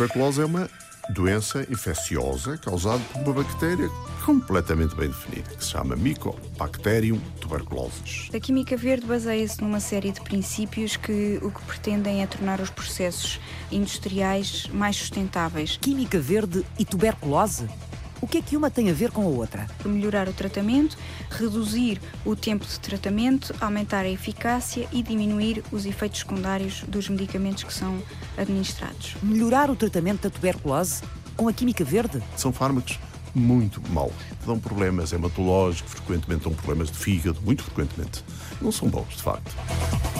tuberculose é uma doença infecciosa causada por uma bactéria completamente bem definida, que se chama Mycobacterium tuberculosis. A química verde baseia-se numa série de princípios que o que pretendem é tornar os processos industriais mais sustentáveis. Química verde e tuberculose? O que é que uma tem a ver com a outra? Melhorar o tratamento, reduzir o tempo de tratamento, aumentar a eficácia e diminuir os efeitos secundários dos medicamentos que são administrados. Melhorar o tratamento da tuberculose com a química verde? São fármacos muito maus. Dão problemas hematológicos, frequentemente dão problemas de fígado, muito frequentemente. Não são bons, de facto.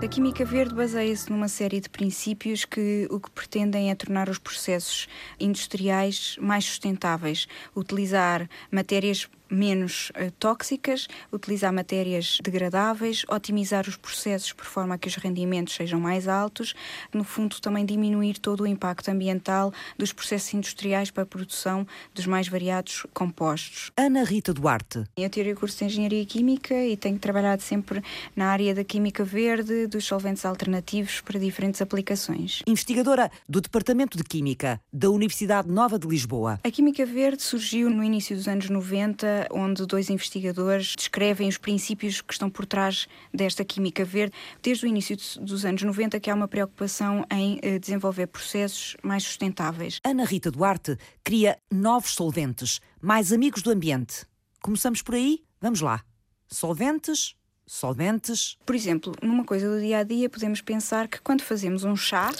A química verde baseia-se numa série de princípios que o que pretendem é tornar os processos industriais mais sustentáveis, utilizar matérias menos uh, tóxicas, utilizar matérias degradáveis, otimizar os processos por forma a que os rendimentos sejam mais altos, no fundo também diminuir todo o impacto ambiental dos processos industriais para a produção dos mais variados compostos. Ana Rita Duarte. Eu tirei o curso de Engenharia Química e tenho trabalhado sempre na área da química verde, dos solventes alternativos para diferentes aplicações. Investigadora do Departamento de Química da Universidade Nova de Lisboa. A química verde surgiu no início dos anos 90 onde dois investigadores descrevem os princípios que estão por trás desta química verde, desde o início dos anos 90, que há uma preocupação em eh, desenvolver processos mais sustentáveis. Ana Rita Duarte cria novos solventes, mais amigos do ambiente. Começamos por aí? Vamos lá. Solventes, solventes. Por exemplo, numa coisa do dia a dia, podemos pensar que quando fazemos um chá,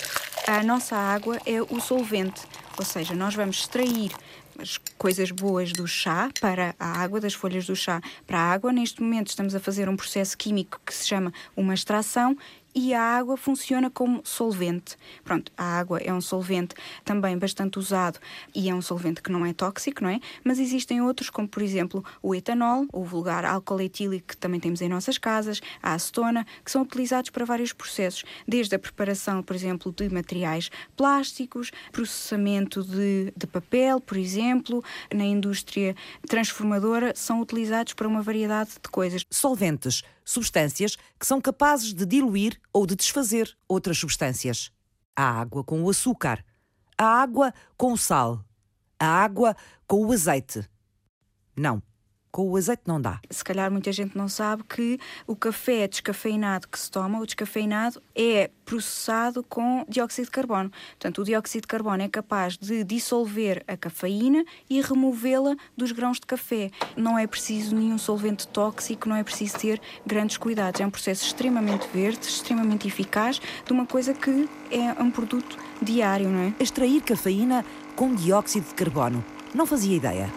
a nossa água é o solvente, ou seja, nós vamos extrair as coisas boas do chá para a água, das folhas do chá para a água. Neste momento estamos a fazer um processo químico que se chama uma extração e a água funciona como solvente. Pronto, a água é um solvente também bastante usado e é um solvente que não é tóxico, não é? Mas existem outros, como por exemplo o etanol, o vulgar álcool etílico que também temos em nossas casas, a acetona, que são utilizados para vários processos, desde a preparação, por exemplo, de materiais plásticos, processamento de, de papel, por exemplo, na indústria transformadora, são utilizados para uma variedade de coisas. Solventes substâncias que são capazes de diluir ou de desfazer outras substâncias. A água com o açúcar, a água com o sal, a água com o azeite. Não, com o azeite não dá. Se calhar muita gente não sabe que o café descafeinado que se toma, o descafeinado, é processado com dióxido de carbono. Portanto, o dióxido de carbono é capaz de dissolver a cafeína e removê-la dos grãos de café. Não é preciso nenhum solvente tóxico, não é preciso ter grandes cuidados. É um processo extremamente verde, extremamente eficaz, de uma coisa que é um produto diário, não é? Extrair cafeína com dióxido de carbono. Não fazia ideia.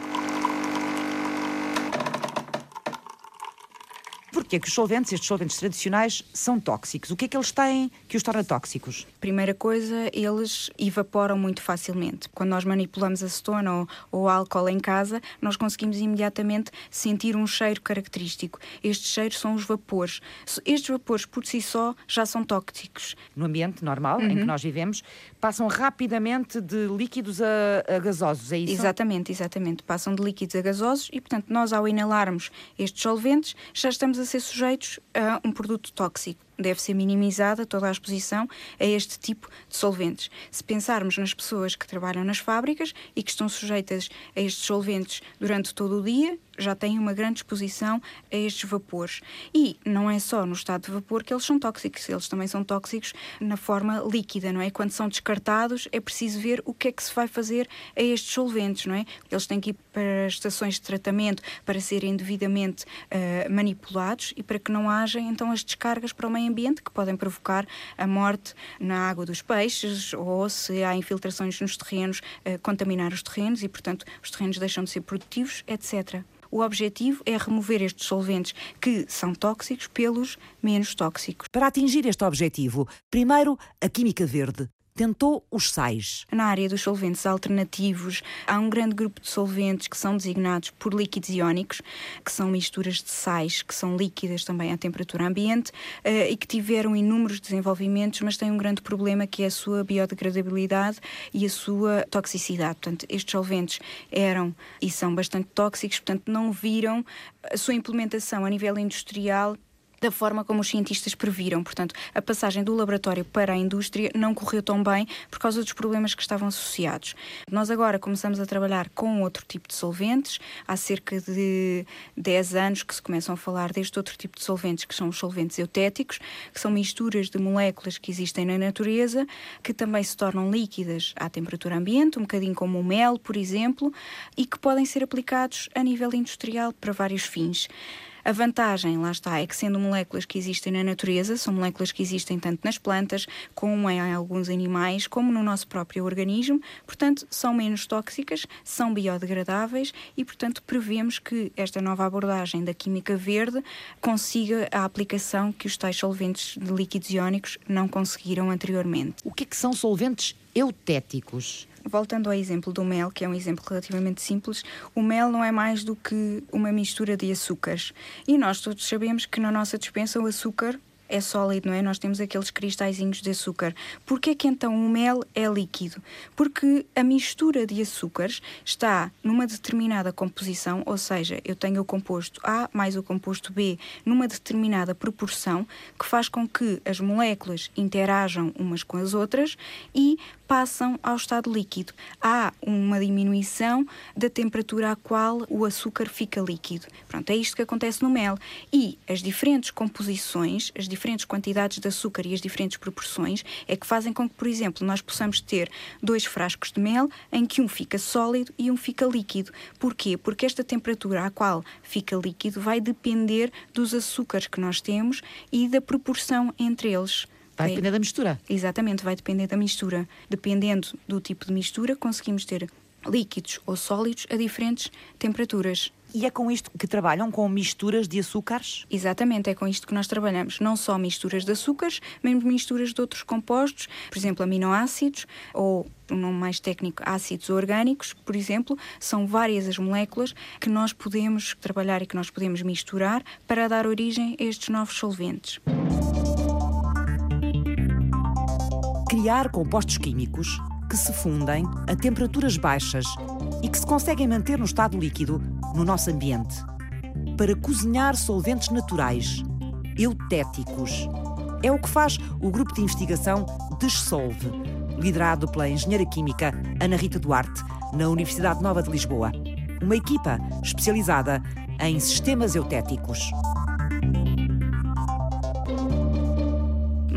Porquê que os solventes, estes solventes tradicionais, são tóxicos? O que é que eles têm que os torna tóxicos? Primeira coisa, eles evaporam muito facilmente. Quando nós manipulamos acetona ou, ou álcool em casa, nós conseguimos imediatamente sentir um cheiro característico. Estes cheiros são os vapores. Estes vapores, por si só, já são tóxicos. No ambiente normal uhum. em que nós vivemos, passam rapidamente de líquidos a, a gasosos, é isso? Exatamente, exatamente. Passam de líquidos a gasosos e, portanto, nós ao inalarmos estes solventes, já estamos a ser sujeitos a um produto tóxico deve ser minimizada toda a exposição a este tipo de solventes. Se pensarmos nas pessoas que trabalham nas fábricas e que estão sujeitas a estes solventes durante todo o dia, já têm uma grande exposição a estes vapores. E não é só no estado de vapor que eles são tóxicos, eles também são tóxicos na forma líquida, não é? Quando são descartados, é preciso ver o que é que se vai fazer a estes solventes, não é? Eles têm que ir para estações de tratamento para serem devidamente uh, manipulados e para que não haja então as descargas para o meio ambiente que podem provocar a morte na água dos peixes ou se há infiltrações nos terrenos, uh, contaminar os terrenos e, portanto, os terrenos deixam de ser produtivos, etc. O objetivo é remover estes solventes que são tóxicos pelos menos tóxicos. Para atingir este objetivo, primeiro a química verde, tentou os sais. Na área dos solventes alternativos, há um grande grupo de solventes que são designados por líquidos iónicos, que são misturas de sais que são líquidas também à temperatura ambiente eh, e que tiveram inúmeros desenvolvimentos, mas têm um grande problema que é a sua biodegradabilidade e a sua toxicidade. Portanto, estes solventes eram e são bastante tóxicos, portanto, não viram a sua implementação a nível industrial da forma como os cientistas previram. Portanto, a passagem do laboratório para a indústria não correu tão bem por causa dos problemas que estavam associados. Nós agora começamos a trabalhar com outro tipo de solventes. Há cerca de 10 anos que se começam a falar deste outro tipo de solventes, que são os solventes eutéticos, que são misturas de moléculas que existem na natureza, que também se tornam líquidas à temperatura ambiente, um bocadinho como o mel, por exemplo, e que podem ser aplicados a nível industrial para vários fins. A vantagem, lá está, é que sendo moléculas que existem na natureza, são moléculas que existem tanto nas plantas, como em alguns animais, como no nosso próprio organismo, portanto, são menos tóxicas, são biodegradáveis e, portanto, prevemos que esta nova abordagem da química verde consiga a aplicação que os tais solventes de líquidos iónicos não conseguiram anteriormente. O que, é que são solventes eutéticos? Voltando ao exemplo do mel, que é um exemplo relativamente simples, o mel não é mais do que uma mistura de açúcares. E nós todos sabemos que na nossa dispensa o açúcar é sólido, não é? Nós temos aqueles cristalzinhos de açúcar. Porquê que então o mel é líquido? Porque a mistura de açúcares está numa determinada composição, ou seja, eu tenho o composto A mais o composto B numa determinada proporção, que faz com que as moléculas interajam umas com as outras e passam ao estado líquido. Há uma diminuição da temperatura à qual o açúcar fica líquido. Pronto, é isto que acontece no mel. E as diferentes composições, as diferentes quantidades de açúcar e as diferentes proporções é que fazem com que, por exemplo, nós possamos ter dois frascos de mel em que um fica sólido e um fica líquido. Porquê? Porque esta temperatura à qual fica líquido vai depender dos açúcares que nós temos e da proporção entre eles. Vai depender da mistura. Exatamente, vai depender da mistura. Dependendo do tipo de mistura, conseguimos ter líquidos ou sólidos a diferentes temperaturas. E é com isto que trabalham, com misturas de açúcares? Exatamente, é com isto que nós trabalhamos. Não só misturas de açúcares, mesmo misturas de outros compostos, por exemplo, aminoácidos ou um nome mais técnico, ácidos orgânicos, por exemplo, são várias as moléculas que nós podemos trabalhar e que nós podemos misturar para dar origem a estes novos solventes. criar compostos químicos que se fundem a temperaturas baixas e que se conseguem manter no estado líquido no nosso ambiente. Para cozinhar solventes naturais, eutéticos. É o que faz o grupo de investigação Dessolve, liderado pela engenheira química Ana Rita Duarte, na Universidade Nova de Lisboa. Uma equipa especializada em sistemas eutéticos.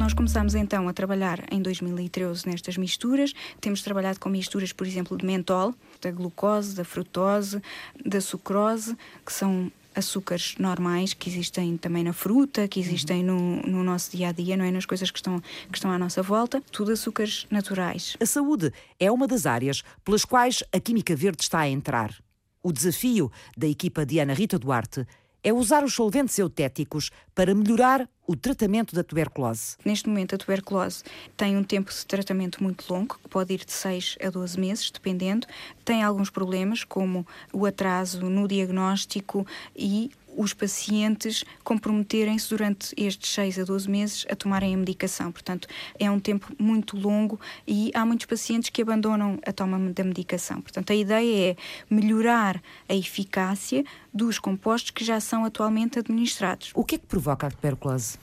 Nós começámos então a trabalhar em 2013 nestas misturas. Temos trabalhado com misturas, por exemplo, de mentol, da glucose, da frutose, da sucrose, que são açúcares normais que existem também na fruta, que existem no, no, nosso dia a dia, não é? Nas coisas que estão, que estão à nossa volta, tudo açúcares naturais. A saúde é uma das áreas pelas quais a Química Verde está a entrar. O desafio da equipa de Ana Rita Duarte é usar os solventes eutéticos para melhorar o tratamento da tuberculose. Neste momento, a tuberculose tem um tempo de tratamento muito longo, que pode ir de 6 a 12 meses, dependendo. Tem alguns problemas, como o atraso no diagnóstico e os pacientes comprometerem-se durante estes 6 a 12 meses a tomarem a medicação. Portanto, é um tempo muito longo e há muitos pacientes que abandonam a toma da medicação. Portanto, a ideia é melhorar a eficácia dos compostos que já são atualmente administrados. O que é que provoca a tuberculose?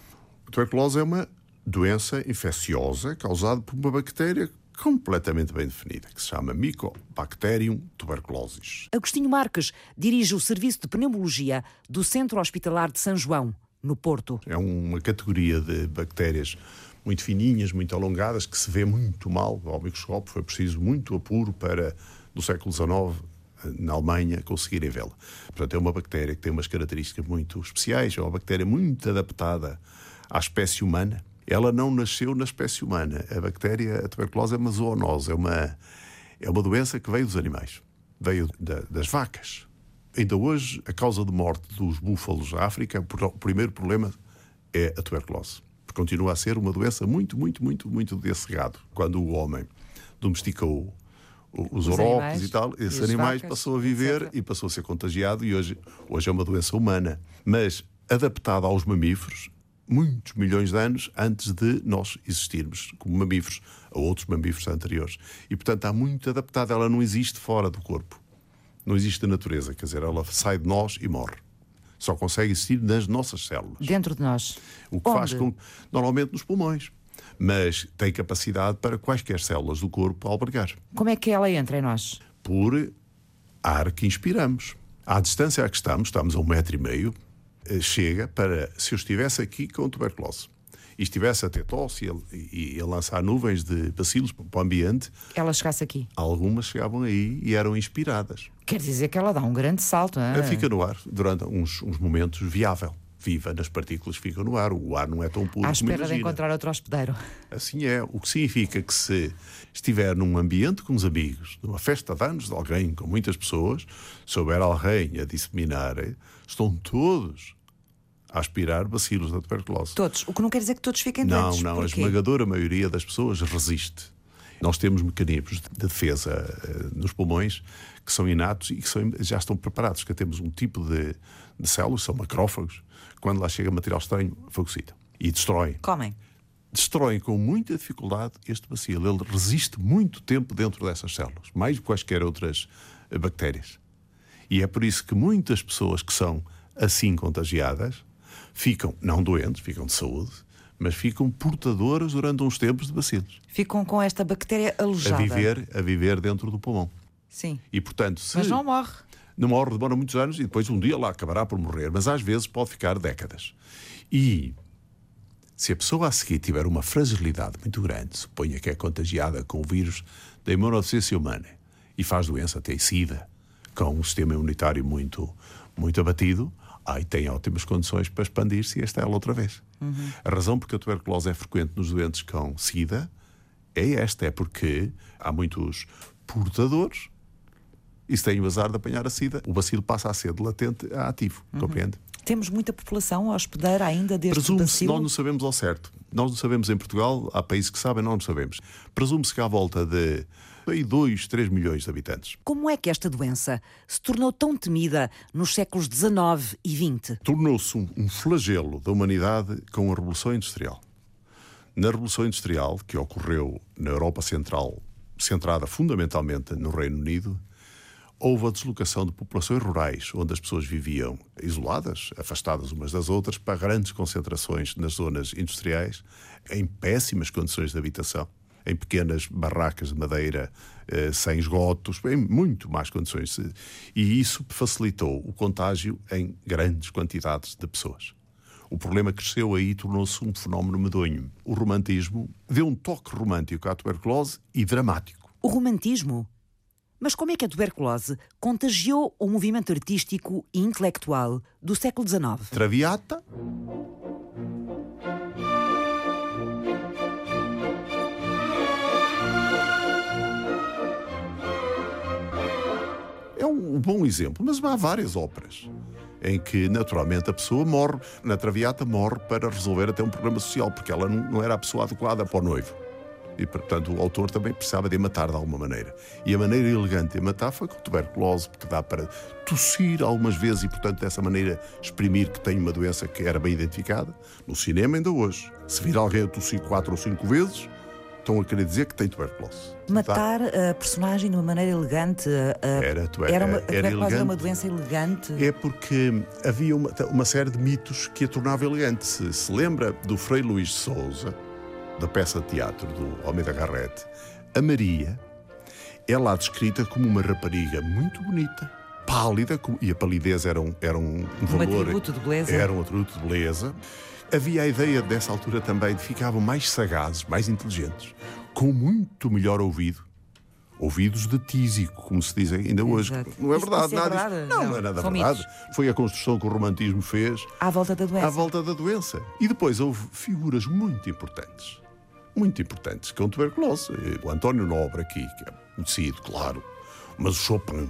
A tuberculose é uma doença infecciosa causada por uma bactéria completamente bem definida, que se chama Mycobacterium tuberculosis. Agostinho Marques dirige o Serviço de Pneumologia do Centro Hospitalar de São João, no Porto. É uma categoria de bactérias muito fininhas, muito alongadas, que se vê muito mal ao microscópio. Foi preciso muito apuro para, no século XIX, na Alemanha, conseguirem vê-la. Portanto, é uma bactéria que tem umas características muito especiais, é uma bactéria muito adaptada à espécie humana ela não nasceu na espécie humana. A bactéria, a tuberculose é uma zoonose, é uma, é uma doença que veio dos animais, veio da, das vacas. Ainda hoje, a causa de morte dos búfalos da África, o primeiro problema é a tuberculose. Porque continua a ser uma doença muito, muito, muito, muito desse gado. Quando o homem domesticou os, os e tal, esses animais vacas, passou a viver etc. e passou a ser contagiado e hoje, hoje é uma doença humana. Mas adaptada aos mamíferos, muitos milhões de anos antes de nós existirmos como mamíferos a outros mamíferos anteriores. E, portanto, está muito adaptada. Ela não existe fora do corpo. Não existe na natureza. Quer dizer, ela sai de nós e morre. Só consegue existir nas nossas células. Dentro de nós. O que Onde? faz com. Normalmente nos pulmões. Mas tem capacidade para quaisquer células do corpo albergar. Como é que ela entra em nós? Por ar que inspiramos. À distância a que estamos, estamos a um metro e meio, chega para. Se eu estivesse aqui com tuberculose e estivesse a ter tosse e a, lançar nuvens de bacilos para o ambiente, Ela chegasse aqui. algumas chegavam aí e eram inspiradas. Quer dizer que ela dá um grande salto. não é? Fica no ar durante uns, uns momentos viável. Viva nas partículas, fica no ar. O ar não é tão puro À espera de encontrar outro hospedeiro. Assim é. O que significa que se estiver num ambiente com os amigos, numa festa de anos de alguém com muitas pessoas, se houver alguém a disseminar, eh, estão todos a aspirar bacilos da tuberculose. Todos. O que não quer dizer que todos fiquem Não, doentes. não, a Porquê? esmagadora maioria das pessoas resiste. Nós temos mecanismos de defesa eh, nos pulmões que são inatos e que são- já estão preparados, que temos um tipo de, de células, são macrófagos, quando lá chega material estranho, fagocita e destroem. Comem. Destroem com muita dificuldade este bacilo. Ele resiste muito tempo dentro dessas células, mais do que quaisquer outras eh, bactérias. E é por isso que muitas pessoas que são assim contagiadas ficam, não doentes, ficam de saúde, mas ficam portadoras durante uns tempos de bacilos. Ficam com esta bactéria A alojada. viver, a viver dentro do pulmão. Sim. E portanto, se Mas não morre. não morre, demora muitos anos e depois um dia lá acabará por morrer, mas às vezes pode ficar décadas. E se a pessoa a seguir tiver uma fragilidade muito grande, suponha que é contagiada com o vírus da imunodeficiência humana e faz doença, tem SIDA, com um sistema imunitário muito, muito abatido, aí tem ótimas condições para expandir-se e esta é ela outra vez. A razão porque a tuberculose é frequente nos doentes com SIDA é esta, é porque há muitos portadores e se tem o azar de apanhar a SIDA, o bacilo passa a ser de latente a ativo, compreende? Temos muita população hospedeira ainda deste Presume-se, nós não sabemos ao certo. Nós não sabemos em Portugal, há países que sabem, nós não sabemos. Presume-se que há volta de 2, 3 milhões de habitantes. Como é que esta doença se tornou tão temida nos séculos XIX e XX? Tornou-se um flagelo da humanidade com a Revolução Industrial. Na Revolução Industrial, que ocorreu na Europa Central, centrada fundamentalmente no Reino Unido, houve a deslocação de populações rurais, onde as pessoas viviam isoladas, afastadas umas das outras, para grandes concentrações nas zonas industriais, em péssimas condições de habitação, em pequenas barracas de madeira, eh, sem esgotos, em muito más condições. E isso facilitou o contágio em grandes quantidades de pessoas. O problema cresceu aí e tornou-se um fenómeno medonho. O romantismo deu um toque romântico à tuberculose e dramático. O romantismo? Mas como é que a tuberculose contagiou o movimento artístico e intelectual do século XIX? Traviata, é um bom exemplo, mas há várias óperas em que naturalmente a pessoa morre, na Traviata morre para resolver até um problema social, porque ela não era a pessoa adequada para o noivo. E, portanto, o autor também precisava de matar de alguma maneira. E a maneira elegante de matar foi com tuberculose, porque dá para tossir algumas vezes e, portanto, dessa maneira exprimir que tem uma doença que era bem identificada. No cinema, ainda hoje, se vir alguém a tossir quatro ou cinco vezes, estão a querer dizer que tem tuberculose. Tá? Matar a personagem de uma maneira elegante. a- Era, tu- era uma, era tuberculose era uma elegante. doença elegante. É porque havia uma, uma série de mitos que a tornava elegante. Se, se lembra do Frei Luís de Souza, da peça de teatro do Almeida Garrett, a Maria é lá descrita como uma rapariga muito bonita, pálida, e a palidez era um, era um, um valor. atributo de beleza. Era um atributo de beleza. Havia a ideia dessa altura também de ficavam mais sagazes, mais inteligentes, com muito melhor ouvido. Ouvidos de tísico, como se diz ainda hoje. Exato. Não é verdade, é nada disso. verdade? Não, Não, não é nada verdade. mitos. Foi a construção que o romantismo fez À volta da doença. à volta da doença. E depois houve figuras muito importantes, muito importantes, com tuberculose. O António Nobre aqui, que é conhecido, claro, mas o Chopin.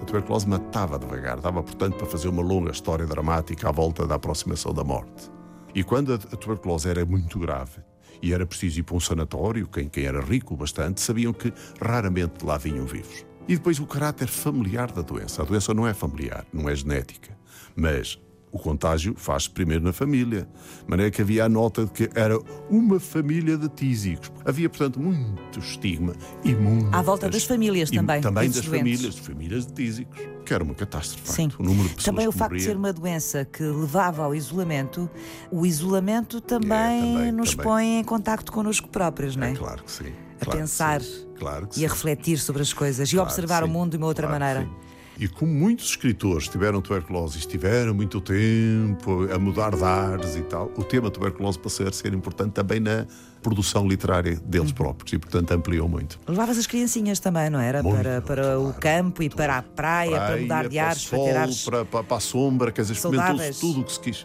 A tuberculose matava devagar, dava, portanto, para fazer uma longa história dramática à volta da aproximação da morte. E quando a a tuberculose era muito grave e era preciso ir para um sanatório, quem, quem era rico bastante, sabiam que raramente lá vinham vivos. E depois o caráter familiar da doença. A doença não é familiar, não é genética, mas O contágio faz-se primeiro na família. De maneira que havia a nota de que era uma família de tísicos. Havia, portanto, muito estigma e muito. À volta das famílias também. Também das doentes. famílias, de famílias de tísicos. Que era uma catástrofe. Sim. O número de pessoas Também o facto de ser uma doença que levava ao isolamento, o isolamento também, também, nos também. põe em contacto connosco próprios, não é? É claro que sim. A claro pensar Claro e a refletir sobre as coisas e Claro observar que o mundo de uma outra maneira. E como muitos escritores tiveram tuberculose e estiveram muito tempo a mudar de ares e tal, o tema tuberculose passou a ser importante também na produção literária deles Uhum. próprios e, portanto, ampliou muito. Levavas as criancinhas também, não era? Muito, para para o claro. campo e para a praia, para mudar de para o ares, para sol, ter ares. para, para, para a sombra, quer dizer, experimentou-se tudo o que se quis.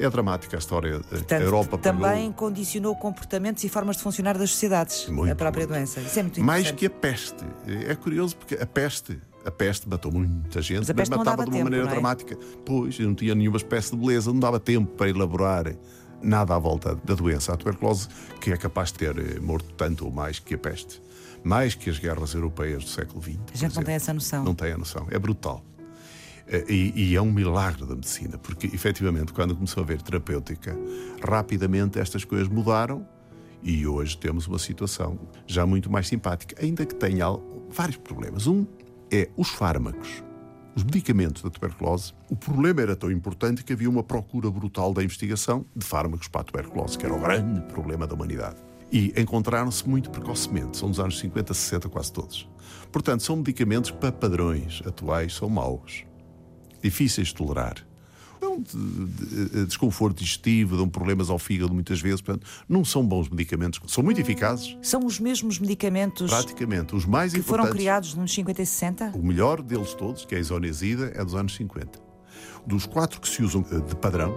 É dramática a história. Portanto, a Europa também pagou condicionou comportamentos e formas de funcionar das sociedades, Muito, a própria muito. doença. Isso é muito mais que a peste. É curioso porque a peste. A peste matou muita gente, Mas não matava de uma tempo, maneira é? dramática. Pois, não tinha nenhuma espécie de beleza, não dava tempo para elaborar nada à volta da doença. A tuberculose, que é capaz de ter eh, morto tanto ou mais que a peste, mais que as guerras europeias do século XX. A gente não tem essa noção. Não tem a noção. É brutal. Eh, E, e é um milagre da medicina, porque efetivamente, quando começou a haver terapêutica, rapidamente estas coisas mudaram e hoje temos uma situação já muito mais simpática, ainda que tenha vários problemas. Um é os fármacos. Os medicamentos da tuberculose, o problema era tão importante que havia uma procura brutal da investigação de fármacos para a tuberculose, que era o grande problema da humanidade. E encontraram-se muito precocemente, são dos anos 50, 60, quase todos. Portanto, são medicamentos que, para padrões atuais, são maus difíceis de tolerar. De- de- de- desconforto digestivo, dão problemas ao fígado muitas vezes. Portanto, não são bons medicamentos. São muito eficazes, São os mesmos medicamentos praticamente. Os mais que foram criados nos 50 e 60? O melhor deles todos, que é a isonesida, é dos anos 50. Dos quatro que se usam eh, de padrão,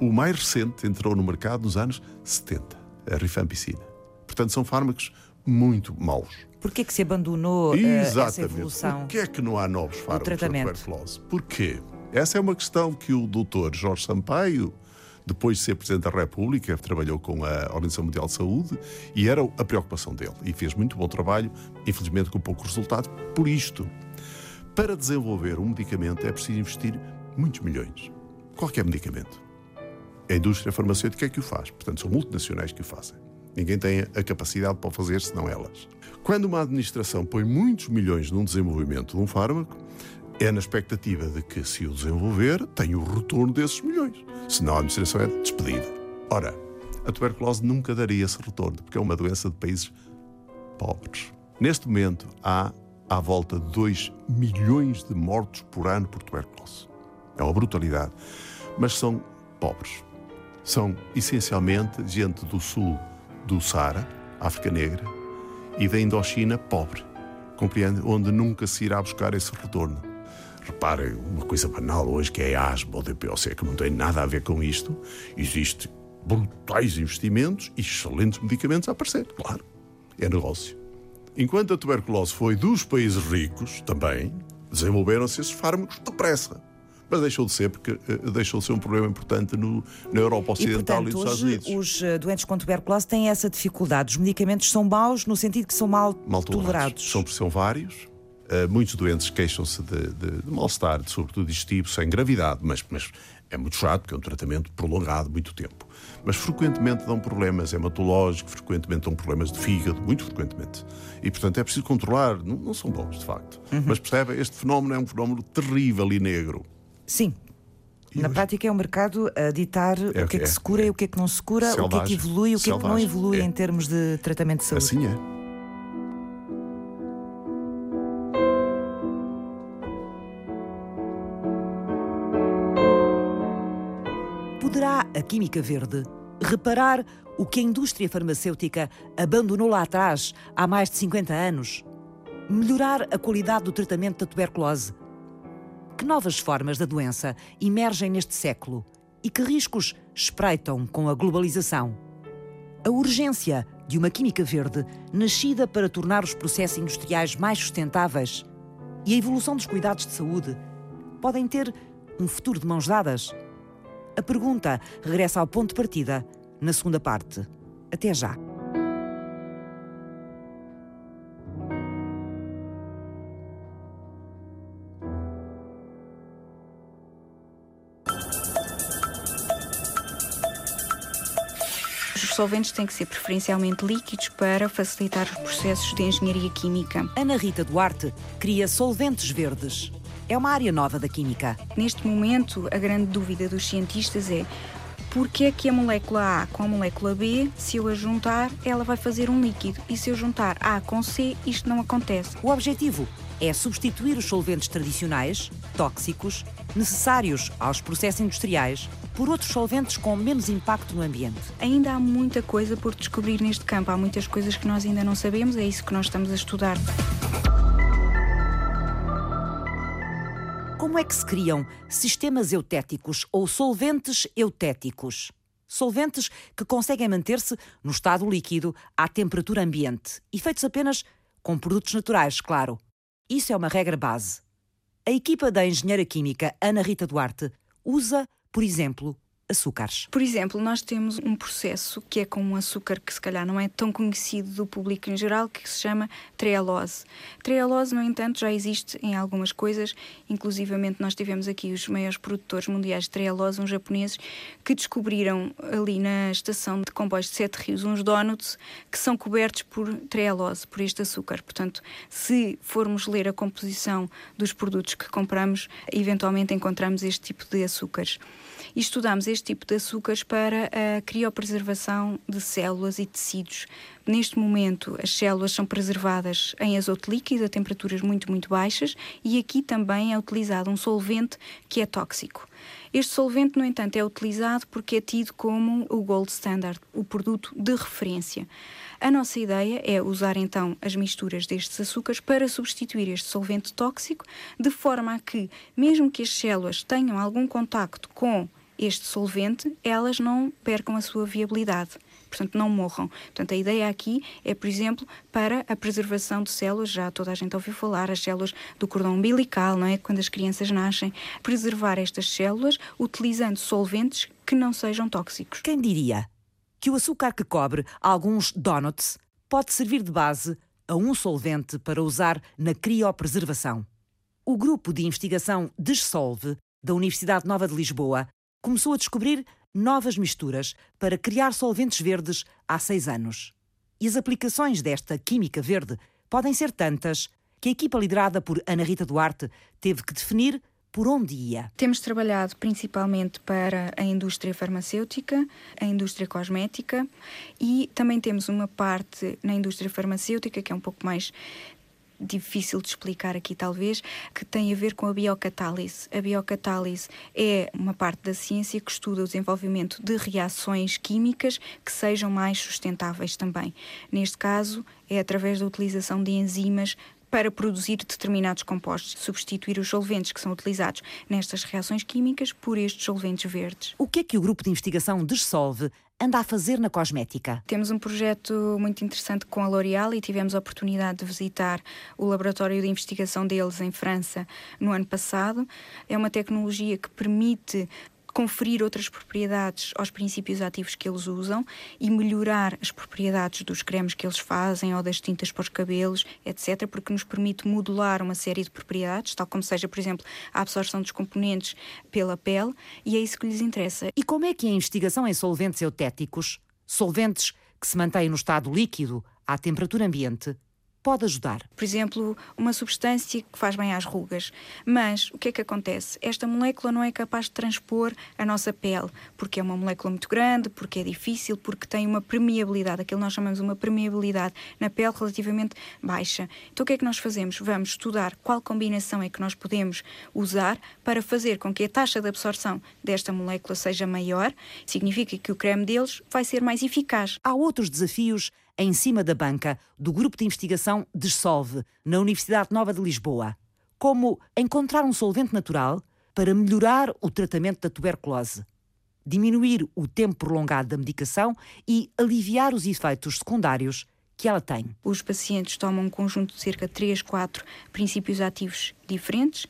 o mais recente entrou no mercado nos anos 70, a rifampicina. Portanto, são fármacos muito maus. Porquê que se abandonou eh, essa Exatamente. evolução? Porquê é que não há novos fármacos para tuberculose? Porquê? Essa é uma questão que o doutor Jorge Sampaio, depois de ser Presidente da República, trabalhou com a Organização Mundial de Saúde e era a preocupação dele. E fez muito bom trabalho, infelizmente com pouco resultado, por isto. Para desenvolver um medicamento é preciso investir muitos milhões. Qualquer medicamento. A indústria farmacêutica é que o faz. Portanto, são multinacionais que o fazem. Ninguém tem a capacidade para o fazer, senão elas. Quando uma administração põe muitos milhões num desenvolvimento de um fármaco, é na expectativa de que, se o desenvolver, tenha o retorno desses milhões. Senão a administração é despedida. Ora, a tuberculose nunca daria esse retorno, porque é uma doença de países pobres. Neste momento, há à volta de 2 milhões de mortos por ano por tuberculose. É uma brutalidade. Mas são pobres. São essencialmente gente do sul do Saara, África Negra, e da Indochina pobre. Compreende? Onde nunca se irá buscar esse retorno. Reparem, uma coisa banal hoje que é a asma ou DPOC, que não tem nada a ver com isto. Existe brutais investimentos e excelentes medicamentos a aparecer, claro. É negócio. Enquanto a tuberculose foi dos países ricos, também, desenvolveram-se esses fármacos depressa. Mas deixou de ser, porque eh, deixou de ser um problema importante no, na Europa E, Ocidental e, portanto, nos Estados Unidos. os eh, doentes com tuberculose têm essa dificuldade. Os medicamentos são maus no sentido que são mal, mal tolerados. São, são vários. Uh, muitos doentes queixam-se de, de- de mal-estar, de, sobretudo digestivo, sem gravidade, mas, mas é muito chato, porque é um tratamento prolongado, muito tempo. Mas frequentemente dão problemas hematológicos, frequentemente dão problemas de fígado, muito frequentemente. E, portanto, é preciso controlar. Não, não são bons, de facto. Uhum. Mas percebe, este fenómeno é um fenómeno terrível e negro. Sim. Na hoje? prática é um mercado a ditar o que é que é, se cura e o que é que não se cura, o que é que Selvagem. evolui e o que é que não Selvagem. evolui É. em termos de tratamento de saúde. Assim é. A Química Verde reparar o que a indústria farmacêutica abandonou lá atrás, há mais de 50 anos? Melhorar a qualidade do tratamento da tuberculose? Que novas formas da doença emergem neste século e que riscos espreitam com a globalização? A urgência de uma química verde nascida para tornar os processos industriais mais sustentáveis e a evolução dos cuidados de saúde podem ter um futuro de mãos dadas? A pergunta regressa ao ponto de partida na segunda parte. Até já. Os solventes têm que ser preferencialmente líquidos para facilitar os processos de engenharia química. Ana Rita Duarte cria solventes verdes. É uma área nova da química. Neste momento, a grande dúvida dos cientistas é porque é que a molécula A com a molécula B, se eu a juntar, ela vai fazer um líquido. E se eu juntar A com C, isto não acontece. O objetivo é substituir os solventes tradicionais, tóxicos, necessários aos processos industriais, por outros solventes com menos impacto no ambiente. Ainda há muita coisa por descobrir neste campo, há muitas coisas que nós ainda não sabemos, é isso que nós estamos a estudar. Como é que se criam sistemas eutéticos ou solventes eutéticos? Solventes que conseguem manter-se no estado líquido à temperatura ambiente e feitos apenas com produtos naturais, claro. Isso é uma regra base. A equipa da engenheira química Ana Rita Duarte usa, por exemplo, açúcares. Por exemplo, nós temos um processo que é com um açúcar que se calhar não é tão conhecido do público em geral, que se chama trealose. Trealose, no entanto, já existe em algumas coisas, inclusivamente nós tivemos aqui os maiores produtores mundiais de trealose, uns japoneses, que descobriram ali na estação de comboios de Sete Rios uns donuts que são cobertos por trealose, por este açúcar. Portanto, se formos ler a composição dos produtos que compramos, eventualmente encontramos este tipo de açúcares e estudamos este tipo de açúcares para a criopreservação de células e tecidos. Neste momento, as células são preservadas em azoto líquido a temperaturas muito, muito baixas e aqui também é utilizado um solvente que é tóxico. Este solvente, no entanto, é utilizado porque é tido como o gold standard, o produto de referência. A nossa ideia é usar então as misturas destes açúcares para substituir este solvente tóxico, de forma a que, mesmo que as células tenham algum contacto com este solvente, elas não percam a sua viabilidade portanto não morram. Portanto, a ideia aqui é, por exemplo, para a preservação de células, já toda a gente ouviu falar, as células do cordão umbilical, não é? Quando as crianças nascem, preservar estas células utilizando solventes que não sejam tóxicos. Quem diria que o açúcar que cobre alguns donuts pode servir de base a um solvente para usar na criopreservação? O grupo de investigação Dissolve da Universidade Nova de Lisboa começou a descobrir novas misturas para criar solventes verdes há seis anos. E as aplicações desta química verde podem ser tantas que a equipa liderada por Ana Rita Duarte teve que definir por onde ia. Temos trabalhado principalmente para a indústria farmacêutica, a indústria cosmética e também temos uma parte na indústria farmacêutica que é um pouco mais difícil de explicar aqui, talvez, que tem a ver com a biocatálise. A biocatálise é uma parte da ciência que estuda o desenvolvimento de reações químicas que sejam mais sustentáveis também. Neste caso, é através da utilização de enzimas para produzir determinados compostos, substituir os solventes que são utilizados nestas reações químicas por estes solventes verdes. O que é que o grupo de investigação Dissolve anda a fazer na cosmética? Temos um projeto muito interessante com a L'Oréal e tivemos a oportunidade de visitar o laboratório de investigação deles em França no ano passado. É uma tecnologia que permite conferir outras propriedades aos princípios ativos que eles usam e melhorar as propriedades dos cremes que eles fazem ou das tintas para os cabelos, etc., porque nos permite modular uma série de propriedades, tal como seja, por exemplo, a absorção dos componentes pela pele, e é isso que lhes interessa. E como é que a investigação em solventes eutéticos, solventes que se mantêm no estado líquido à temperatura ambiente, pode ajudar. Por exemplo, uma substância que faz bem às rugas. Mas o que é que acontece? Esta molécula não é capaz de transpor a nossa pele, porque é uma molécula muito grande, porque é difícil, porque tem uma permeabilidade, aquilo que nós chamamos uma permeabilidade na pele relativamente baixa. Então o que é que nós fazemos? Vamos estudar qual combinação é que nós podemos usar para fazer com que a taxa de absorção desta molécula seja maior. Significa que o creme deles vai ser mais eficaz. Há outros desafios em cima da banca do grupo de investigação Dissolve, na Universidade Nova de Lisboa, como encontrar um solvente natural para melhorar o tratamento da tuberculose, diminuir o tempo prolongado da medicação e aliviar os efeitos secundários que ela tem. Os pacientes tomam um conjunto de cerca de 3, 4 princípios ativos diferentes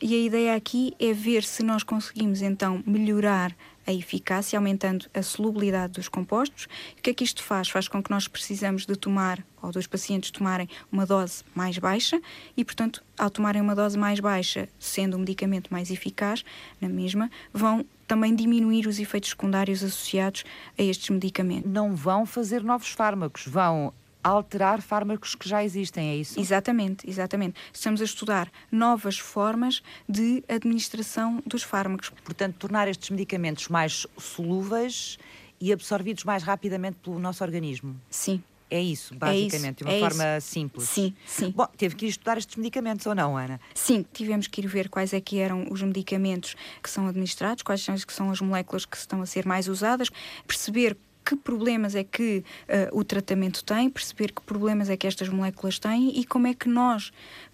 e a ideia aqui é ver se nós conseguimos então melhorar a eficácia, aumentando a solubilidade dos compostos. O que é que isto faz? Faz com que nós precisamos de tomar, ou dos pacientes tomarem uma dose mais baixa e, portanto, ao tomarem uma dose mais baixa, sendo um medicamento mais eficaz, na mesma, vão também diminuir os efeitos secundários associados a estes medicamentos. Não vão fazer novos fármacos, vão alterar fármacos que já existem, é isso? Exatamente, exatamente. Estamos a estudar novas formas de administração dos fármacos. Portanto, tornar estes medicamentos mais solúveis e absorvidos mais rapidamente pelo nosso organismo. Sim. É isso, basicamente, é de uma é forma isso. simples. Sim, sim. Bom, teve que ir estudar estes medicamentos ou não, Ana? Sim, tivemos que ir ver quais é que eram os medicamentos que são administrados, quais são, que são as moléculas que estão a ser mais usadas, perceber que problemas é que uh, o tratamento tem, perceber que problemas é que estas moléculas têm e como é que nós,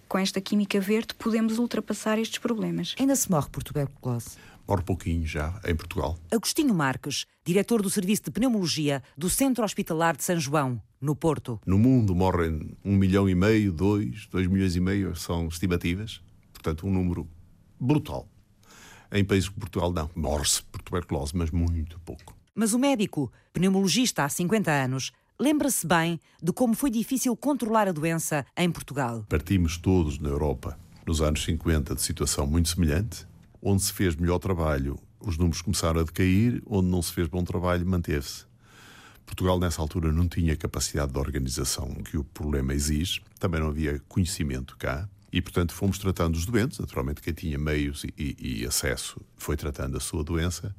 com esta química verde, podemos ultrapassar estes problemas. Ainda se morre por tuberculose? Morre pouquinho já, em Portugal. Agostinho Marques, diretor do Serviço de Pneumologia do Centro Hospitalar de São João, no Porto. No mundo morrem um milhão e meio, dois, dois milhões e meio, são estimativas. Portanto, um número brutal. Em países como Portugal, não. Morre-se por tuberculose, mas muito pouco. Mas o médico, pneumologista há 50 anos, lembra-se bem de como foi difícil controlar a doença em Portugal. Partimos todos na Europa, nos anos 50, de situação muito semelhante. Onde se fez melhor trabalho, os números começaram a decair, onde não se fez bom trabalho, manteve-se. Portugal, nessa altura, não tinha capacidade de organização que o problema exige, também não havia conhecimento cá. E, portanto, fomos tratando os doentes. Naturalmente, quem tinha meios e, e, e acesso foi tratando a sua doença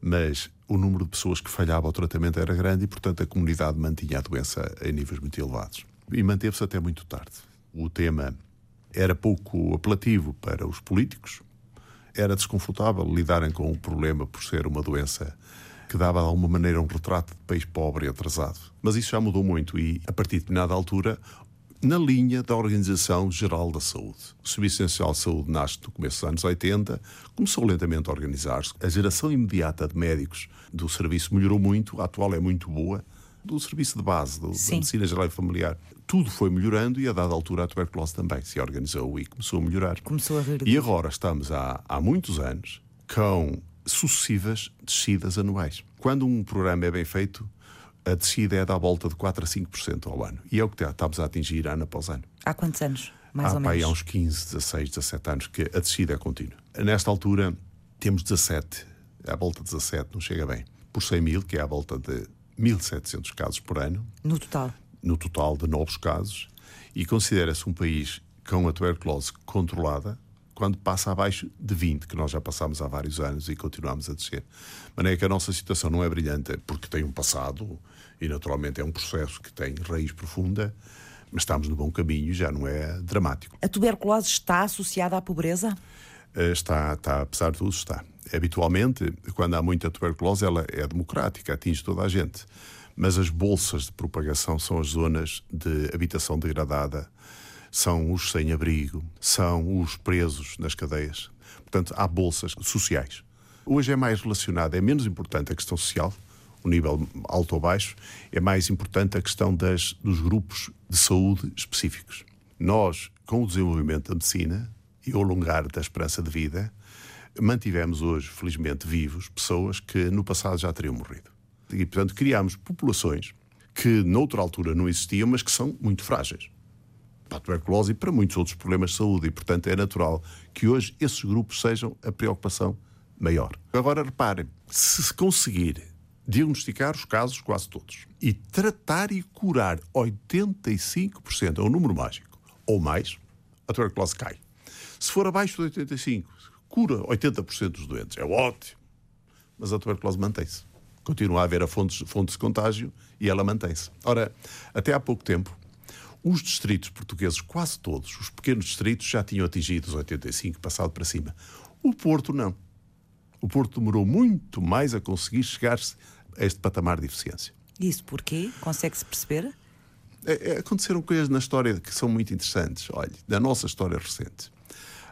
mas o número de pessoas que falhava ao tratamento era grande e, portanto, a comunidade mantinha a doença em níveis muito elevados. E manteve-se até muito tarde. O tema era pouco apelativo para os políticos, era desconfortável lidarem com o problema por ser uma doença que dava de alguma maneira um retrato de país pobre e atrasado. Mas isso já mudou muito e, a partir de determinada altura, na linha da Organização Geral da Saúde. O Serviço Nacional de Saúde nasce no começo dos anos 80, começou lentamente a organizar-se. A geração imediata de médicos do serviço melhorou muito, a atual é muito boa, do serviço de base, do, da medicina geral e familiar. Tudo foi melhorando e, a dada altura, a tuberculose também se organizou e começou a melhorar. Começou a E agora estamos há, há muitos anos com sucessivas descidas anuais. Quando um programa é bem feito, a descida é da volta de 4 a 5% ao ano. E é o que estamos a atingir ano após ano. Há quantos anos? Mais há, ou menos? há uns 15, 16, 17 anos que a descida é contínua. Nesta altura temos 17, à volta de 17, não chega bem, por 100 mil, que é à volta de 1.700 casos por ano, No total. no total de novos casos, e considera-se um país com a tuberculose controlada quando passa abaixo de 20, que nós já passámos há vários anos e continuamos a descer. De maneira que a nossa situação não é brilhante, porque tem um passado e naturalmente é um processo que tem raiz profunda, mas estamos no bom caminho e já não é dramático. A tuberculose está associada à pobreza? Eh, Está, está, apesar de tudo, está. Habitualmente, quando há muita tuberculose, ela é democrática, atinge toda a gente. Mas as bolsas de propagação são as zonas de habitação degradada, são os sem-abrigo, são os presos nas cadeias. Portanto, há bolsas sociais. Hoje é mais relacionada, é menos importante a questão social, o nível alto ou baixo, é mais importante a questão das, dos grupos de saúde específicos. Nós, com o desenvolvimento da medicina e o alongar da esperança de vida, mantivemos hoje, felizmente, vivos pessoas que no passado já teriam morrido. E, portanto, criámos populações que noutra altura não existiam, mas que são muito frágeis para a tuberculose e para muitos outros problemas de saúde. E, portanto, é natural que hoje esses grupos sejam a preocupação maior. Agora, reparem, se conseguir diagnosticar os casos, quase todos, e tratar e curar 85%, é um número mágico, ou mais, a tuberculose cai. Se for abaixo de 85%, cura 80% dos doentes. É ótimo. Mas a tuberculose mantém-se. Continua a haver a fontes, fontes de contágio e ela mantém-se. Ora, até há pouco tempo, os distritos portugueses, quase todos, os pequenos distritos, já tinham atingido os 85, passado para cima. O Porto não. O Porto demorou muito mais a conseguir chegar-se a este patamar de eficiência. Isso porquê? Consegue-se perceber? É, é, aconteceram coisas na história que são muito interessantes. Olhe, na nossa história recente.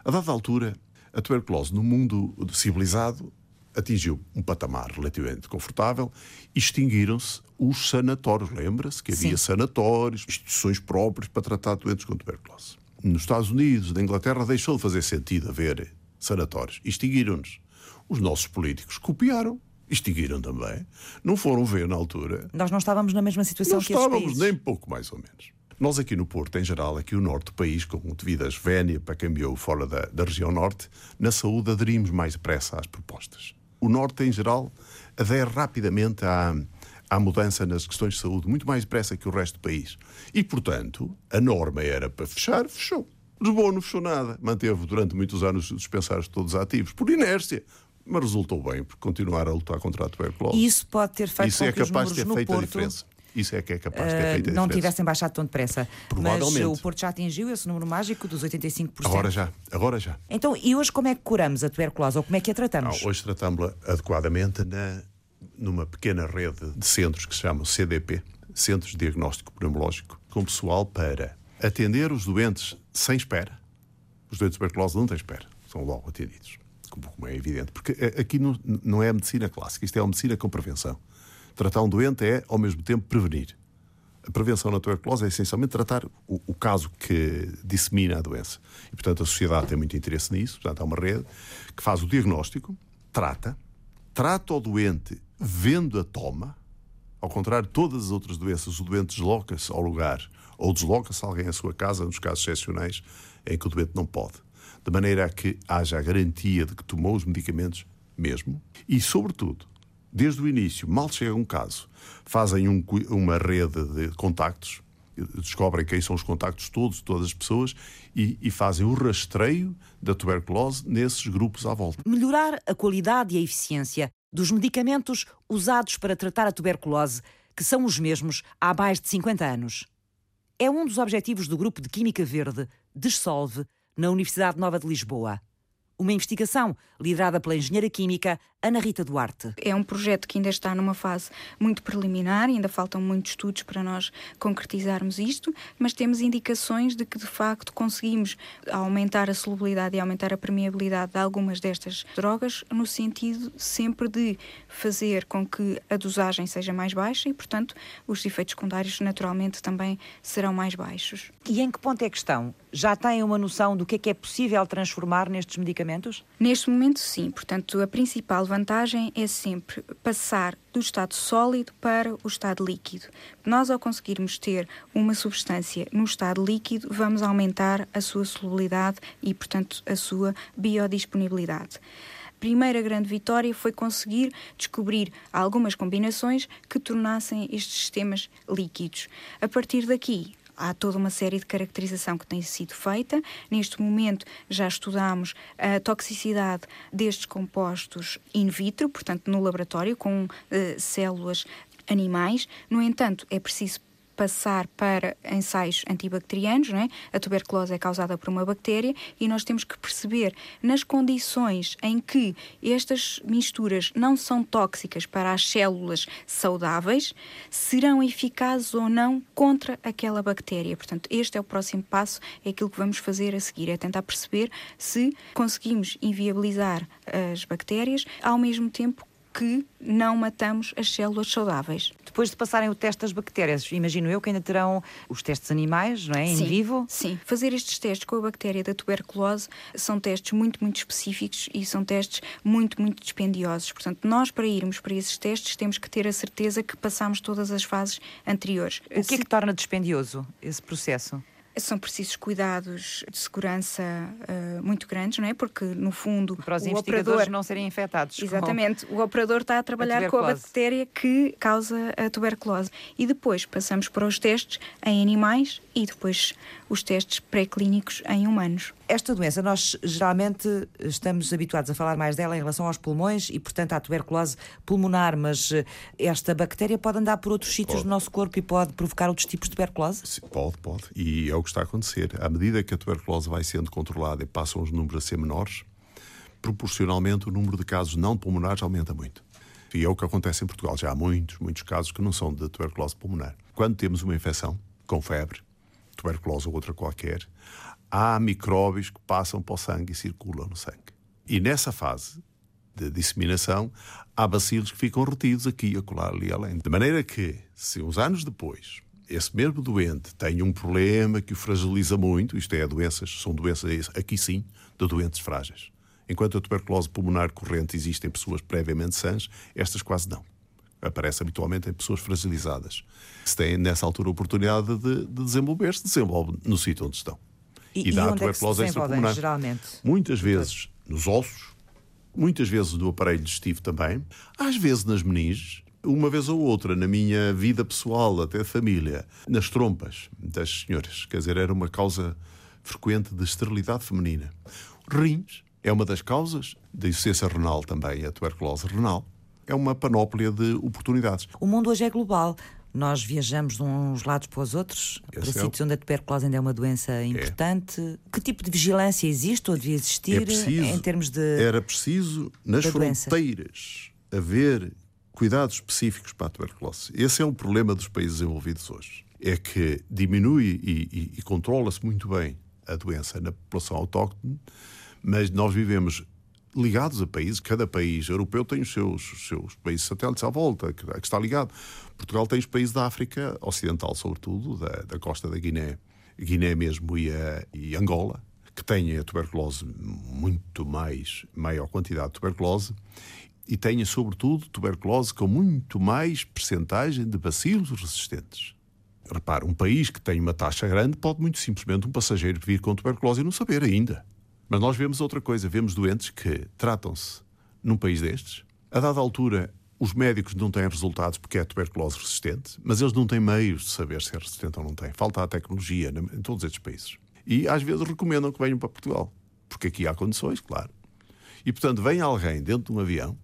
A dada altura, a tuberculose no mundo civilizado atingiu um patamar relativamente confortável extinguiram-se os sanatórios. Lembra-se que havia Sim. sanatórios, instituições próprias para tratar doentes com tuberculose. Nos Estados Unidos, na Inglaterra, deixou de fazer sentido haver sanatórios. Extinguiram-nos. Os nossos políticos copiaram extinguiram também. Não foram ver na altura. Nós não estávamos na mesma situação não que estávamos, países. nem pouco mais ou menos. Nós aqui no Porto, em geral, aqui o norte do país, com devido vénia para quem viu fora da, da região norte, na saúde aderimos mais depressa às propostas. O norte, em geral, adere rapidamente à, à mudança nas questões de saúde, muito mais depressa que o resto do país. E, portanto, a norma era para fechar, fechou. Lisboa não fechou nada. Manteve durante muitos anos os dispensários todos ativos, por inércia. Mas resultou bem, por continuar a lutar contra a tuberculose. E isso pode ter feito Isso com é que os capaz de ter feito a Porto diferença. Isso é que é capaz de ter eh, feito a não diferença. tivessem baixado tão depressa. Provavelmente. Mas o Porto já atingiu esse número mágico dos 85%. Agora já, agora já. Então, e hoje como é que curamos a tuberculose ou como é que a Não, tratamos? hoje tratamos-la adequadamente na, numa pequena rede de centros que se chamam CDP, Centros de Diagnóstico Pneumológico, com pessoal para atender os doentes sem espera. Os doentes de tuberculose não têm espera, são logo atendidos, como é evidente. Porque eh, aqui não, não é a medicina clássica, isto é a medicina com prevenção. Tratar um doente é, ao mesmo tempo, prevenir. A prevenção na tuberculose é essencialmente tratar o, o, caso que dissemina a doença. E, portanto, a sociedade tem muito interesse nisso. Portanto, há uma rede que faz o diagnóstico, trata, trata o doente vendo a toma. Ao contrário de todas as outras doenças, o doente desloca-se ao lugar ou desloca-se alguém à sua casa, nos casos excepcionais em que o doente não pode. De maneira a que haja a garantia de que tomou os medicamentos mesmo e, sobretudo, desde o início, mal chega um caso, fazem um, uma rede de contactos, descobrem quem são os contactos todos, todas as pessoas, e, e, fazem o rastreio da tuberculose nesses grupos à volta. Melhorar a qualidade e a eficiência dos medicamentos usados para tratar a tuberculose, que são os mesmos há mais de 50 anos. É um dos objetivos do Grupo de Química Verde, Dessolve, na Universidade Nova de Lisboa uma investigação liderada pela engenheira química Ana Rita Duarte. É um projeto que ainda está numa fase muito preliminar, ainda faltam muitos estudos para nós concretizarmos isto, mas temos indicações de que de facto conseguimos aumentar a solubilidade e aumentar a permeabilidade de algumas destas drogas, no sentido sempre de fazer com que a dosagem seja mais baixa e, portanto, os efeitos secundários naturalmente também serão mais baixos. E em que ponto é que estão? Já têm uma noção do que é que é possível transformar nestes medicamentos? Neste momento, sim. Portanto, a principal vantagem é sempre passar do estado sólido para o estado líquido. Nós, ao conseguirmos ter uma substância no estado líquido, vamos aumentar a sua solubilidade e, portanto, a sua biodisponibilidade primeira grande vitória foi conseguir descobrir algumas combinações que tornassem estes sistemas líquidos. A partir daqui, há toda uma série de caracterização que tem sido feita. Neste momento já estudamos a toxicidade destes compostos in vitro, portanto no laboratório, com uh, células animais. No entanto, é preciso passar para ensaios antibacterianos, não é? a tuberculose é causada por uma bactéria e nós temos que perceber nas condições em que estas misturas não são tóxicas para as células saudáveis, serão eficazes ou não contra aquela bactéria. Portanto, este é o próximo passo, é aquilo que vamos fazer a seguir, é tentar perceber se conseguimos inviabilizar as bactérias ao mesmo tempo que não matamos as células saudáveis. Depois de passarem o teste das bactérias, imagino eu que ainda terão os testes animais, não é? Em sim, vivo? Sim. Fazer estes testes com a bactéria da tuberculose são testes muito, muito específicos e são testes muito, muito dispendiosos. Portanto, nós para irmos para esses testes temos que ter a certeza que passamos todas as fases anteriores. O que é que torna dispendioso esse processo? São precisos cuidados de segurança uh, muito grandes, não é? Porque, no fundo, para os o investigadores operador, não serem infectados. Exatamente. O operador está a trabalhar a com a bactéria que causa a tuberculose. E depois passamos para os testes em animais e depois os testes pré-clínicos em humanos. Esta doença, nós geralmente estamos habituados a falar mais dela em relação aos pulmões e, portanto, à tuberculose pulmonar, mas eh, esta bactéria pode andar por outros sítios do nosso corpo e pode provocar outros tipos de tuberculose? Sim, pode, pode. E é o que está a acontecer. À medida que a tuberculose vai sendo controlada e passam os números a ser menores, proporcionalmente o número de casos não pulmonares aumenta muito. E é o que acontece em Portugal. Já há muitos, muitos casos que não são de tuberculose pulmonar. Quando temos uma infecção com febre, tuberculose ou outra qualquer, há micróbios que passam para o sangue e circulam no sangue. E nessa fase de disseminação, há bacilos que ficam retidos aqui, acolá, ali além. De maneira que, se uns anos depois esse mesmo doente tem um problema que o fragiliza muito, isto é, doenças, são doenças, aqui sim, de doentes frágeis. Enquanto a tuberculose pulmonar corrente existe em pessoas previamente sãs, estas quase não. Aparece habitualmente em pessoas fragilizadas. Se têm, nessa altura, a oportunidade de, de desenvolver-se, desenvolve no sítio onde estão. E, e dá tuberculose é extrapulmonar. Geralmente? Muitas vezes nos ossos, muitas vezes no aparelho digestivo também, às vezes nas meninges, uma vez ou outra na minha vida pessoal, até família, nas trompas das senhoras. Quer dizer, era uma causa frequente de esterilidade feminina. Rins é uma das causas da insuficiência renal também, a tuberculose renal. É uma panóplia de oportunidades. O mundo hoje é global. Nós viajamos de uns lados para os outros, Esse para é sítios onde a tuberculose ainda é uma doença é. importante. É. Que tipo de vigilância existe ou devia existir é preciso, em termos de. Era preciso, nas fronteiras, haver cuidados específicos para a tuberculose. Esse é um problema dos países desenvolvidos hoje. É que diminui e, e, e controla-se muito bem a doença na população autóctone, mas nós vivemos ligados a países, cada país europeu tem os seus, os seus países satélites à volta, que, que, está ligado. Portugal tem os países da África Ocidental, sobretudo, da, da costa da Guiné, Guiné mesmo e, a, e Angola, que têm a tuberculose muito mais, maior quantidade de tuberculose, e tenha, sobretudo, tuberculose com muito mais percentagem de bacilos resistentes. Repare, um país que tem uma taxa grande pode muito simplesmente um passageiro vir com tuberculose e não saber ainda. Mas nós vemos outra coisa, vemos doentes que tratam-se num país destes. A dada altura, os médicos não têm resultados porque é tuberculose resistente, mas eles não têm meios de saber se é resistente ou não tem. Falta a tecnologia em todos estes países. E às vezes recomendam que venham para Portugal, porque aqui há condições, claro. E portanto, vem alguém dentro de um avião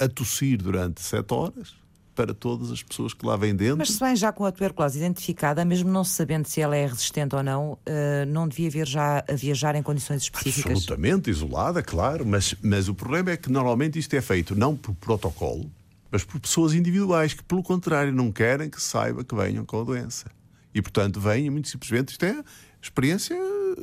a tossir durante sete horas para todas as pessoas que lá vêm dentro. Mas se vem já com a tuberculose identificada, mesmo não sabendo se ela é resistente ou não, uh, não devia haver já a viajar em condições específicas? Absolutamente, isolada, claro, mas, mas o problema é que normalmente isto é feito não por protocolo, mas por pessoas individuais que, pelo contrário, não querem que saiba que venham com a doença. E, portanto, vêm muito simplesmente, isto é experiência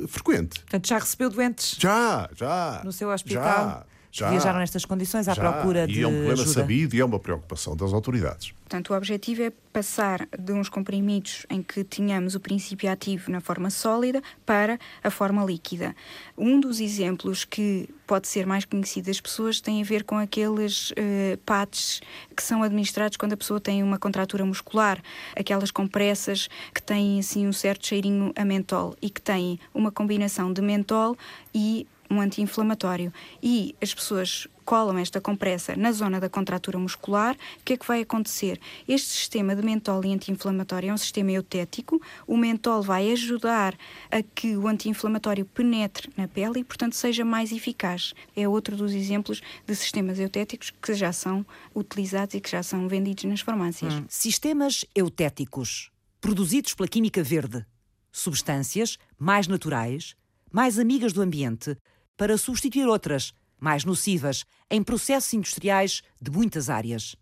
frequente. Portanto, já recebeu doentes? Já, já. No seu hospital? Já. Já, viajaram nestas condições à já, procura de. E é um problema ajuda. sabido e é uma preocupação das autoridades. Portanto, o objetivo é passar de uns comprimidos em que tínhamos o princípio ativo na forma sólida para a forma líquida. Um dos exemplos que pode ser mais conhecido das pessoas tem a ver com aqueles uh, patches que são administrados quando a pessoa tem uma contratura muscular, aquelas compressas que têm assim um certo cheirinho a mentol e que têm uma combinação de mentol e um anti-inflamatório. E as pessoas colam esta compressa na zona da contratura muscular, o que é que vai acontecer? Este sistema de mentol e anti-inflamatório é um sistema eutético. O mentol vai ajudar a que o anti-inflamatório penetre na pele e, portanto, seja mais eficaz. É outro dos exemplos de sistemas eutéticos que já são utilizados e que já são vendidos nas farmácias. Hum. Sistemas eutéticos, produzidos pela química verde. Substâncias mais naturais, mais amigas do ambiente, para substituir outras, mais nocivas, em processos industriais de muitas áreas.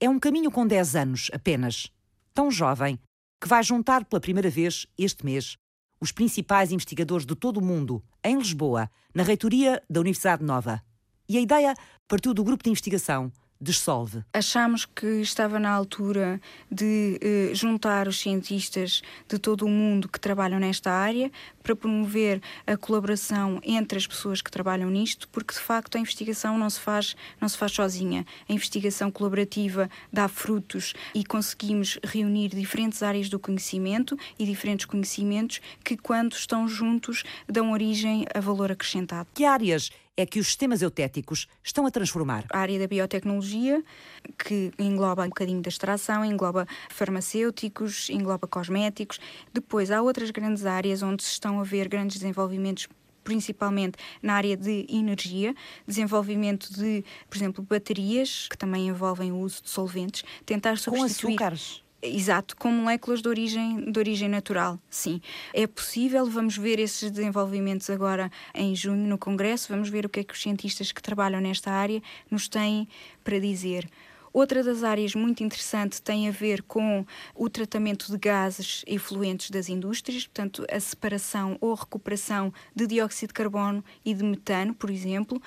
É um caminho com 10 anos apenas, tão jovem, que vai juntar pela primeira vez, este mês, os principais investigadores de todo o mundo, em Lisboa, na reitoria da Universidade Nova. E a ideia partiu do grupo de investigação dissolve. Achamos que estava na altura de eh, juntar os cientistas de todo o mundo que trabalham nesta área para promover a colaboração entre as pessoas que trabalham nisto, porque de facto a investigação não se faz, não se faz sozinha. A investigação colaborativa dá frutos e conseguimos reunir diferentes áreas do conhecimento e diferentes conhecimentos que quando estão juntos dão origem a valor acrescentado. Que áreas é que os sistemas eutéticos estão a transformar? A área da biotecnologia, que engloba um bocadinho da extração, engloba farmacêuticos, engloba cosméticos. Depois há outras grandes áreas onde se estão a ver grandes desenvolvimentos principalmente na área de energia, desenvolvimento de, por exemplo, baterias, que também envolvem o uso de solventes, tentar substituir... Com açúcares? Exato, com moléculas de origem, de origem natural, sim. É possível, vamos ver esses desenvolvimentos agora em junho no Congresso, vamos ver o que é que os cientistas que trabalham nesta área nos têm para dizer. Outra das áreas muito interessante tem a ver com o tratamento de gases efluentes das indústrias, portanto, a separação ou recuperação de dióxido de carbono e de metano, por exemplo,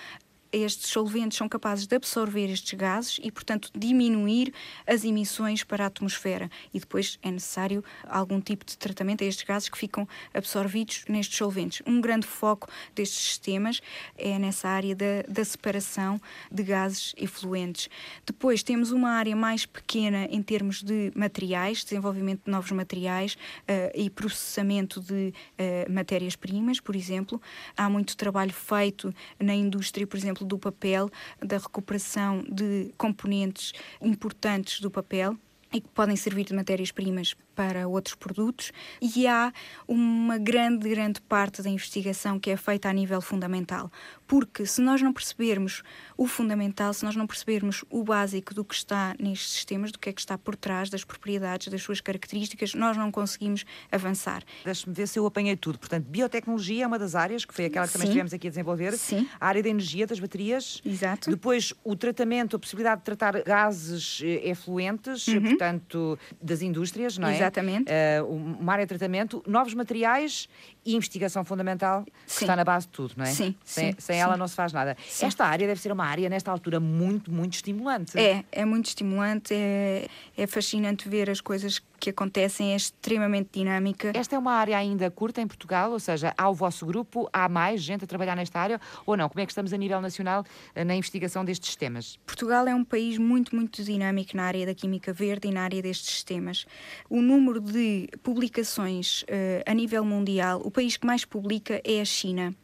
estes solventes são capazes de absorver estes gases e, portanto, diminuir as emissões para a atmosfera. E depois é necessário algum tipo de tratamento a estes gases que ficam absorvidos nestes solventes. Um grande foco destes sistemas é nessa área da, da separação de gases efluentes. Depois temos uma área mais pequena em termos de materiais, desenvolvimento de novos materiais uh, e processamento de uh, matérias-primas, por exemplo. Há muito trabalho feito na indústria, por exemplo, do papel, da recuperação de componentes importantes do papel e que podem servir de matérias-primas para outros produtos e há uma grande, grande parte da investigação que é feita a nível fundamental. Porque se nós não percebermos o fundamental, se nós não percebermos o básico do que está nestes sistemas, do que é que está por trás das propriedades, das suas características, nós não conseguimos avançar. Deixe-me ver se eu apanhei tudo. Portanto, biotecnologia é uma das áreas, que foi aquela que também Sim. estivemos aqui a desenvolver. Sim. A área da energia, das baterias. Exato. Depois, o tratamento, a possibilidade de tratar gases eh, efluentes, uhum. portanto, das indústrias, não é? Exatamente. Uh, uma área de tratamento, novos materiais e investigação fundamental, que sim. está na base de tudo, não é? Sim. Sem, sim, sem sim. ela não se faz nada. Esta área deve ser uma área, nesta altura, muito, muito estimulante. É, é muito estimulante, é, é fascinante ver as coisas que acontecem, é extremamente dinâmica. Esta é uma área ainda curta em Portugal, ou seja, há o vosso grupo, há mais gente a trabalhar nesta área ou não? Como é que estamos a nível nacional eh, na investigação destes temas? Portugal é um país muito, muito dinâmico na área da química verde e na área destes sistemas. O número de publicações uh, a nível mundial, o país que mais publica é a China.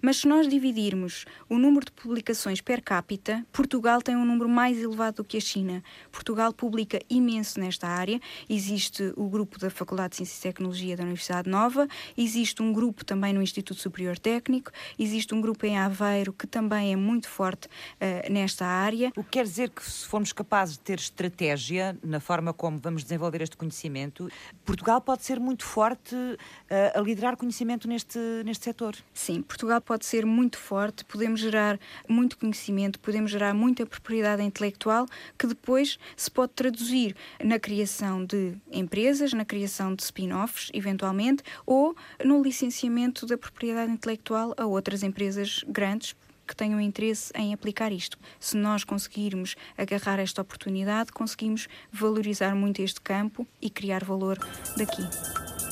Mas se nós dividirmos o número de publicações per capita, Portugal tem um número mais elevado do que a China. Portugal publica imenso nesta área. Existe o grupo da Faculdade de Ciências e Tecnologia da Universidade Nova, existe um grupo também no Instituto Superior Técnico, existe um grupo em Aveiro que também é muito forte uh, nesta área. O que quer dizer que se formos capazes de ter estratégia na forma como vamos desenvolver este conhecimento, Portugal pode ser muito forte uh, a liderar conhecimento neste, neste setor? Sim, Portugal pode ser muito forte, podemos gerar muito conhecimento, podemos gerar muita propriedade intelectual que depois se pode traduzir na criação de empresas, na criação de spin-offs, eventualmente, ou no licenciamento da propriedade intelectual a outras empresas grandes que tenham interesse em aplicar isto. Se nós conseguirmos agarrar esta oportunidade, conseguimos valorizar muito este campo e criar valor daqui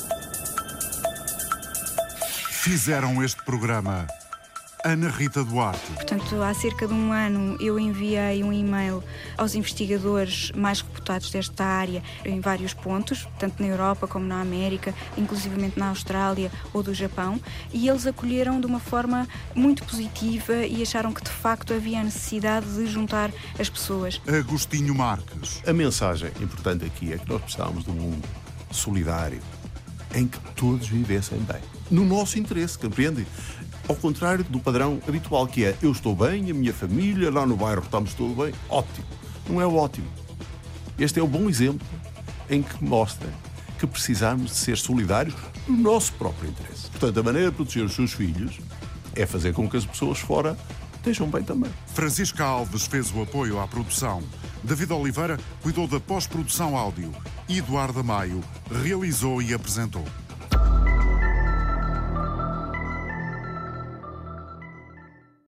fizeram este programa. Ana Rita Duarte. Portanto, há cerca de um ano eu enviei um e-mail aos investigadores mais reputados desta área em vários pontos, tanto na Europa como na América, inclusivamente na Austrália ou do Japão, e eles acolheram de uma forma muito positiva e acharam que de facto havia necessidade de juntar as pessoas. Agostinho Marques. A mensagem importante aqui é que nós precisamos de um mundo solidário em que todos vivessem bem no nosso interesse, compreende? Ao contrário do padrão habitual que é eu estou bem, a minha família, lá no bairro estamos tudo bem. Ótimo. Não é ótimo. Este é o bom exemplo em que mostra que precisamos de ser solidários no nosso próprio interesse. Portanto, a maneira de proteger os seus filhos é fazer com que as pessoas fora estejam bem também. Francisca Alves fez o apoio à produção. David Oliveira cuidou da pós-produção áudio. Eduardo Maio realizou e apresentou.